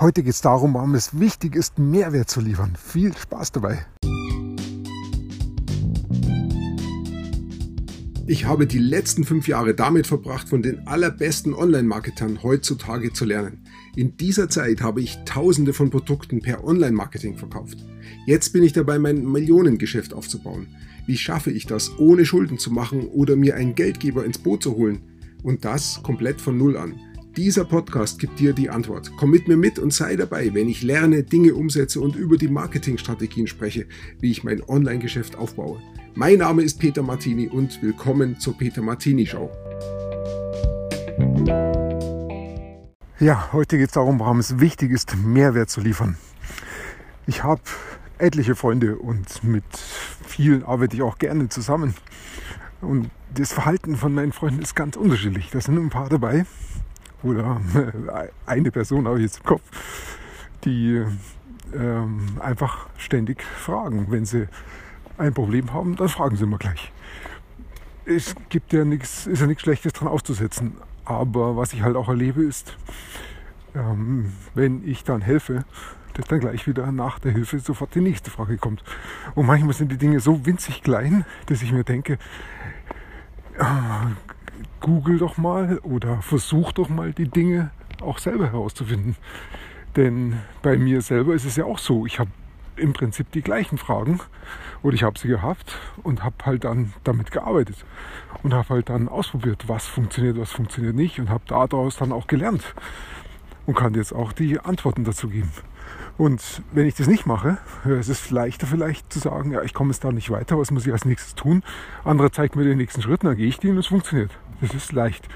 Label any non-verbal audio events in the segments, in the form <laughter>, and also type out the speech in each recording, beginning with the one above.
Heute geht es darum, warum es wichtig ist, Mehrwert zu liefern. Viel Spaß dabei. Ich habe die letzten fünf Jahre damit verbracht, von den allerbesten Online-Marketern heutzutage zu lernen. In dieser Zeit habe ich tausende von Produkten per Online-Marketing verkauft. Jetzt bin ich dabei, mein Millionengeschäft aufzubauen. Wie schaffe ich das, ohne Schulden zu machen oder mir einen Geldgeber ins Boot zu holen? Und das komplett von Null an. Dieser Podcast gibt dir die Antwort. Komm mit mir mit und sei dabei, wenn ich lerne, Dinge umsetze und über die Marketingstrategien spreche, wie ich mein Online-Geschäft aufbaue. Mein Name ist Peter Martini und willkommen zur Peter Martini Show. Ja, heute geht es darum, warum es wichtig ist, Mehrwert zu liefern. Ich habe etliche Freunde und mit vielen arbeite ich auch gerne zusammen. Und das Verhalten von meinen Freunden ist ganz unterschiedlich. Da sind ein paar dabei, oder <laughs> eine Person habe ich jetzt im Kopf, die ähm, einfach ständig fragen. Wenn sie ein Problem haben, dann fragen sie immer gleich. Es gibt ja nichts, ist ja nichts Schlechtes dran auszusetzen. Aber was ich halt auch erlebe ist, ähm, wenn ich dann helfe, dass dann gleich wieder nach der Hilfe sofort die nächste Frage kommt. Und manchmal sind die Dinge so winzig klein, dass ich mir denke, google doch mal oder versuch doch mal die Dinge auch selber herauszufinden. Denn bei mir selber ist es ja auch so, ich habe im Prinzip die gleichen Fragen oder ich habe sie gehabt und habe halt dann damit gearbeitet und habe halt dann ausprobiert, was funktioniert, was funktioniert nicht und habe daraus dann auch gelernt und kann jetzt auch die Antworten dazu geben. Und wenn ich das nicht mache, ist es leichter vielleicht zu sagen, ja, ich komme jetzt da nicht weiter, was muss ich als nächstes tun? Andere zeigt mir den nächsten Schritt, dann gehe ich den und es funktioniert. Das ist leicht.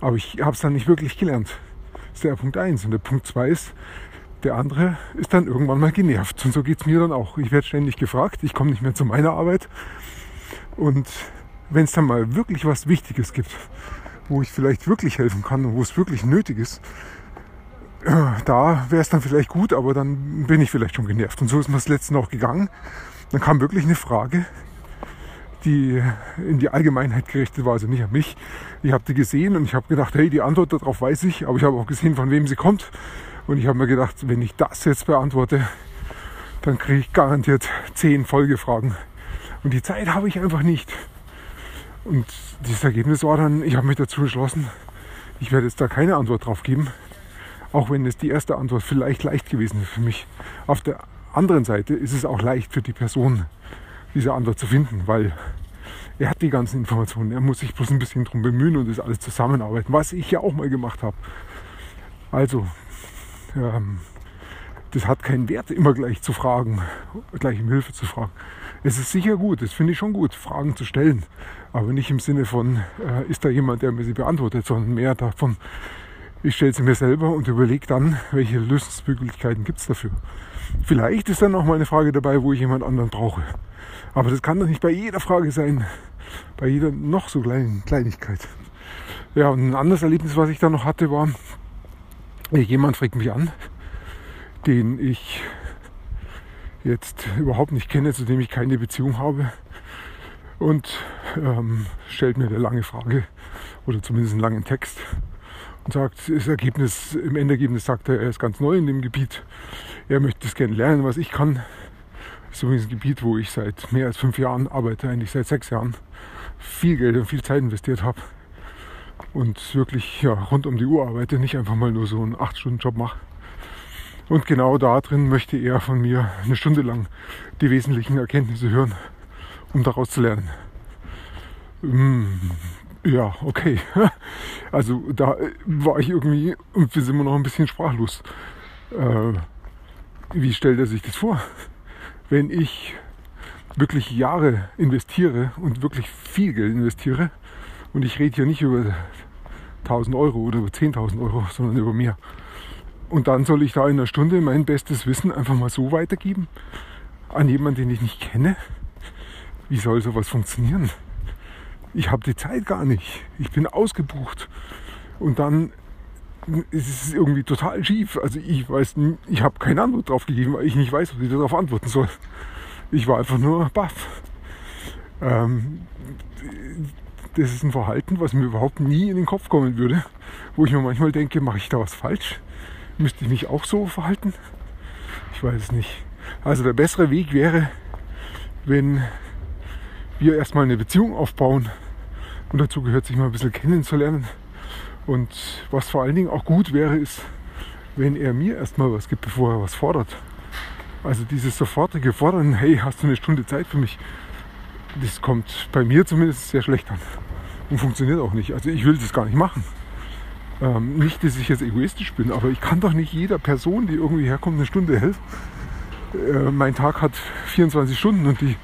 Aber ich habe es dann nicht wirklich gelernt. Das ist der Punkt 1. Und der Punkt 2 ist, der andere ist dann irgendwann mal genervt. Und so geht es mir dann auch. Ich werde ständig gefragt, ich komme nicht mehr zu meiner Arbeit. Und wenn es dann mal wirklich was Wichtiges gibt, wo ich vielleicht wirklich helfen kann und wo es wirklich nötig ist, da wäre es dann vielleicht gut, aber dann bin ich vielleicht schon genervt. Und so ist mir das letzte auch gegangen. Dann kam wirklich eine Frage, die in die Allgemeinheit gerichtet war, also nicht an mich. Ich habe die gesehen und ich habe gedacht, hey, die Antwort darauf weiß ich, aber ich habe auch gesehen, von wem sie kommt. Und ich habe mir gedacht, wenn ich das jetzt beantworte, dann kriege ich garantiert zehn Folgefragen. Und die Zeit habe ich einfach nicht. Und dieses Ergebnis war dann, ich habe mich dazu entschlossen, ich werde jetzt da keine Antwort drauf geben, auch wenn es die erste Antwort vielleicht leicht gewesen ist für mich. Auf der anderen Seite ist es auch leicht für die Person, diese Antwort zu finden, weil er hat die ganzen Informationen. Er muss sich bloß ein bisschen drum bemühen und das alles zusammenarbeiten, was ich ja auch mal gemacht habe. Also, ähm, das hat keinen Wert, immer gleich zu fragen, gleich um Hilfe zu fragen. Es ist sicher gut, das finde ich schon gut, Fragen zu stellen. Aber nicht im Sinne von, äh, ist da jemand, der mir sie beantwortet, sondern mehr davon, ich stelle sie mir selber und überlege dann, welche Lösungsmöglichkeiten gibt es dafür. Vielleicht ist dann auch mal eine Frage dabei, wo ich jemand anderen brauche. Aber das kann doch nicht bei jeder Frage sein, bei jeder noch so kleinen Kleinigkeit. Ja, und ein anderes Erlebnis, was ich da noch hatte, war, jemand fragt mich an, den ich jetzt überhaupt nicht kenne, zu dem ich keine Beziehung habe und ähm, stellt mir eine lange Frage oder zumindest einen langen Text und sagt, das Ergebnis, im Endergebnis sagt er, er ist ganz neu in dem Gebiet. Er möchte es gerne lernen, was ich kann. Das ist übrigens ein Gebiet, wo ich seit mehr als fünf Jahren arbeite, eigentlich seit sechs Jahren. Viel Geld und viel Zeit investiert habe. Und wirklich ja, rund um die Uhr arbeite, nicht einfach mal nur so einen 8-Stunden-Job mache. Und genau da drin möchte er von mir eine Stunde lang die wesentlichen Erkenntnisse hören, um daraus zu lernen. Hm, ja, okay. <laughs> Also da äh, war ich irgendwie, und wir sind immer noch ein bisschen sprachlos. Äh, wie stellt er sich das vor? Wenn ich wirklich Jahre investiere und wirklich viel Geld investiere, und ich rede hier nicht über 1000 Euro oder über 10.000 Euro, sondern über mehr. Und dann soll ich da in einer Stunde mein bestes Wissen einfach mal so weitergeben an jemanden, den ich nicht kenne. Wie soll sowas funktionieren? Ich habe die Zeit gar nicht. Ich bin ausgebucht. Und dann ist es irgendwie total schief. Also ich weiß, ich habe keine Antwort drauf gegeben, weil ich nicht weiß, was ich darauf antworten soll. Ich war einfach nur baff. Ähm, das ist ein Verhalten, was mir überhaupt nie in den Kopf kommen würde, wo ich mir manchmal denke, mache ich da was falsch? Müsste ich mich auch so verhalten? Ich weiß es nicht. Also der bessere Weg wäre, wenn wir erstmal eine Beziehung aufbauen und dazu gehört sich mal ein bisschen kennenzulernen. Und was vor allen Dingen auch gut wäre, ist, wenn er mir erstmal was gibt, bevor er was fordert. Also dieses sofortige Fordern, hey, hast du eine Stunde Zeit für mich? Das kommt bei mir zumindest sehr schlecht an und funktioniert auch nicht. Also ich will das gar nicht machen. Ähm, nicht, dass ich jetzt egoistisch bin, aber ich kann doch nicht jeder Person, die irgendwie herkommt, eine Stunde helfen. Äh, mein Tag hat 24 Stunden und die,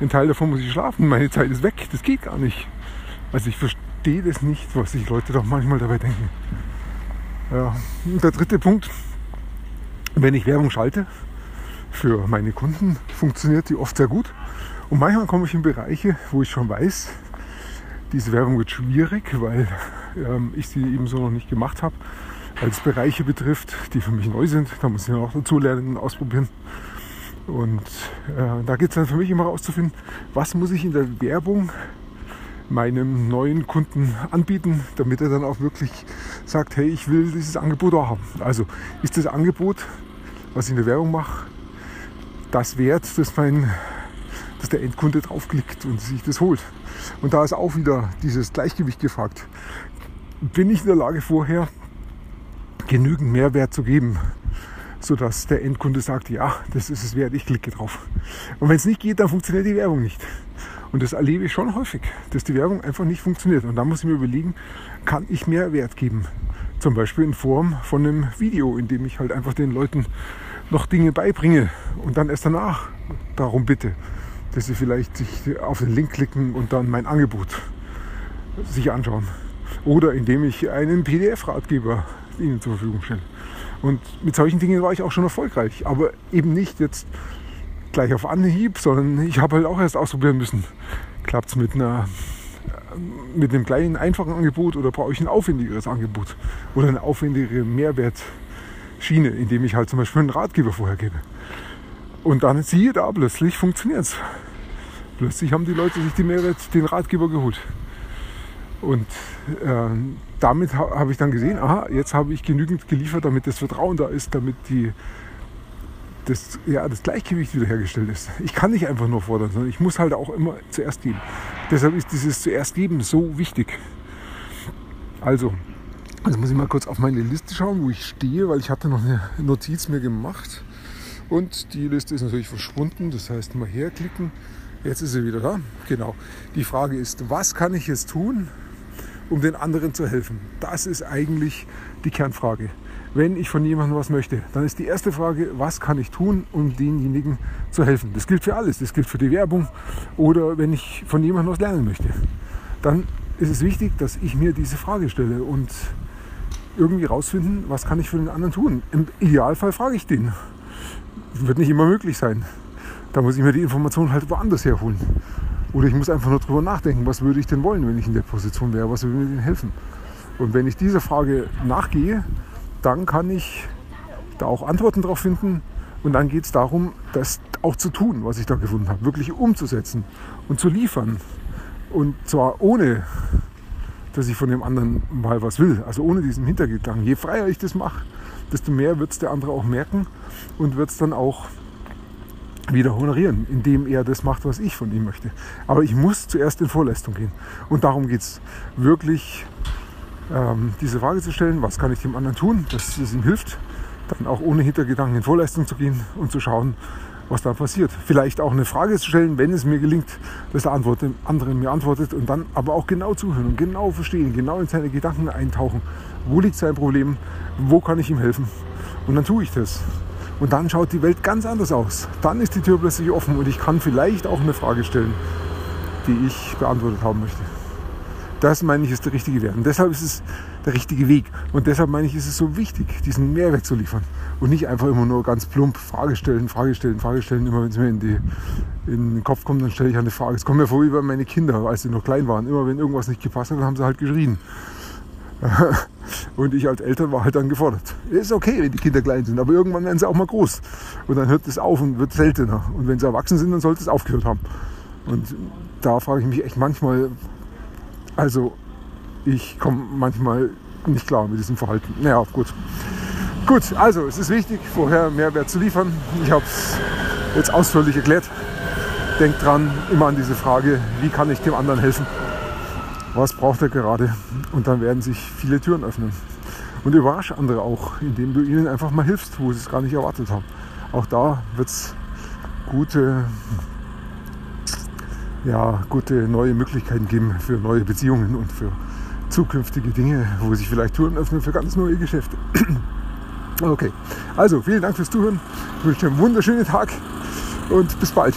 ein Teil davon muss ich schlafen. Meine Zeit ist weg. Das geht gar nicht. Also ich verstehe das nicht, was sich Leute doch manchmal dabei denken. Ja. Und der dritte Punkt, wenn ich Werbung schalte für meine Kunden, funktioniert die oft sehr gut. Und manchmal komme ich in Bereiche, wo ich schon weiß, diese Werbung wird schwierig, weil ähm, ich sie eben so noch nicht gemacht habe. Es Bereiche betrifft, die für mich neu sind. Da muss ich auch dazu lernen und ausprobieren. Und äh, da geht es dann für mich immer rauszufinden, was muss ich in der Werbung meinem neuen Kunden anbieten, damit er dann auch wirklich sagt, hey, ich will dieses Angebot auch haben. Also ist das Angebot, was ich in der Werbung mache, das wert, dass, mein, dass der Endkunde draufklickt und sich das holt. Und da ist auch wieder dieses Gleichgewicht gefragt. Bin ich in der Lage vorher genügend Mehrwert zu geben, sodass der Endkunde sagt, ja, das ist es wert, ich klicke drauf. Und wenn es nicht geht, dann funktioniert die Werbung nicht. Und das erlebe ich schon häufig, dass die Werbung einfach nicht funktioniert. Und da muss ich mir überlegen, kann ich mehr Wert geben? Zum Beispiel in Form von einem Video, in dem ich halt einfach den Leuten noch Dinge beibringe und dann erst danach darum bitte, dass sie vielleicht sich auf den Link klicken und dann mein Angebot sich anschauen. Oder indem ich einen PDF-Ratgeber ihnen zur Verfügung stelle. Und mit solchen Dingen war ich auch schon erfolgreich. Aber eben nicht jetzt gleich auf Anhieb, sondern ich habe halt auch erst ausprobieren müssen. Klappt es mit mit einem kleinen, einfachen Angebot oder brauche ich ein aufwendigeres Angebot oder eine aufwendigere Mehrwertschiene, indem ich halt zum Beispiel einen Ratgeber vorher gebe. Und dann siehe da, plötzlich funktioniert es. Plötzlich haben die Leute sich die Mehrwert, den Ratgeber geholt. Und äh, damit ha habe ich dann gesehen, aha, jetzt habe ich genügend geliefert, damit das Vertrauen da ist, damit die, das, ja, das Gleichgewicht wiederhergestellt ist. Ich kann nicht einfach nur fordern, sondern ich muss halt auch immer zuerst geben. Deshalb ist dieses zuerst geben so wichtig. Also, jetzt muss ich mal kurz auf meine Liste schauen, wo ich stehe, weil ich hatte noch eine Notiz mir gemacht. Und die Liste ist natürlich verschwunden. Das heißt, mal herklicken. Jetzt ist sie wieder da. Genau. Die Frage ist, was kann ich jetzt tun, um den anderen zu helfen? Das ist eigentlich die Kernfrage. Wenn ich von jemandem was möchte, dann ist die erste Frage, was kann ich tun, um denjenigen zu helfen? Das gilt für alles. Das gilt für die Werbung oder wenn ich von jemandem was lernen möchte. Dann ist es wichtig, dass ich mir diese Frage stelle und irgendwie rausfinden, was kann ich für den anderen tun. Im Idealfall frage ich den. Wird nicht immer möglich sein. Da muss ich mir die Informationen halt woanders herholen. Oder ich muss einfach nur drüber nachdenken, was würde ich denn wollen, wenn ich in der Position wäre, was würde mir denn helfen. Und wenn ich dieser Frage nachgehe, dann kann ich da auch Antworten drauf finden. Und dann geht es darum, das auch zu tun, was ich da gefunden habe, wirklich umzusetzen und zu liefern. Und zwar ohne, dass ich von dem anderen mal was will, also ohne diesen Hintergedanken. Je freier ich das mache, desto mehr wird es der andere auch merken und wird es dann auch wieder honorieren, indem er das macht, was ich von ihm möchte. Aber ich muss zuerst in Vorleistung gehen. Und darum geht es wirklich, ähm, diese Frage zu stellen, was kann ich dem anderen tun, dass es ihm hilft, dann auch ohne Hintergedanken in Vorleistung zu gehen und zu schauen, was da passiert. Vielleicht auch eine Frage zu stellen, wenn es mir gelingt, dass der andere mir antwortet und dann aber auch genau zuhören und genau verstehen, genau in seine Gedanken eintauchen. Wo liegt sein Problem? Wo kann ich ihm helfen? Und dann tue ich das. Und dann schaut die Welt ganz anders aus. Dann ist die Tür plötzlich offen und ich kann vielleicht auch eine Frage stellen, die ich beantwortet haben möchte. Das meine ich ist der richtige Wert. Und deshalb ist es der richtige Weg. Und deshalb meine ich, ist es so wichtig, diesen Mehrwert zu liefern. Und nicht einfach immer nur ganz plump Frage stellen, Frage stellen, Frage stellen. Immer wenn es mir in, die, in den Kopf kommt, dann stelle ich eine Frage. Es kommt mir vor wie bei meine Kinder, als sie noch klein waren. Immer wenn irgendwas nicht gepasst hat, dann haben sie halt geschrien. Und ich als Eltern war halt dann gefordert. Ist okay, wenn die Kinder klein sind, aber irgendwann werden sie auch mal groß. Und dann hört es auf und wird seltener. Und wenn sie erwachsen sind, dann sollte es aufgehört haben. Und da frage ich mich echt manchmal, also ich komme manchmal nicht klar mit diesem Verhalten. Naja, gut. Gut, also es ist wichtig, vorher Mehrwert zu liefern. Ich habe es jetzt ausführlich erklärt. Denkt dran, immer an diese Frage, wie kann ich dem anderen helfen? Was braucht er gerade? Und dann werden sich viele Türen öffnen. Und überrasche andere auch, indem du ihnen einfach mal hilfst, wo sie es gar nicht erwartet haben. Auch da wird es gute, ja, gute neue Möglichkeiten geben für neue Beziehungen und für zukünftige Dinge, wo sich vielleicht Türen öffnen für ganz neue Geschäfte. <clears throat> Okay, also vielen Dank fürs Zuhören. Ich wünsche dir einen wunderschönen Tag und bis bald.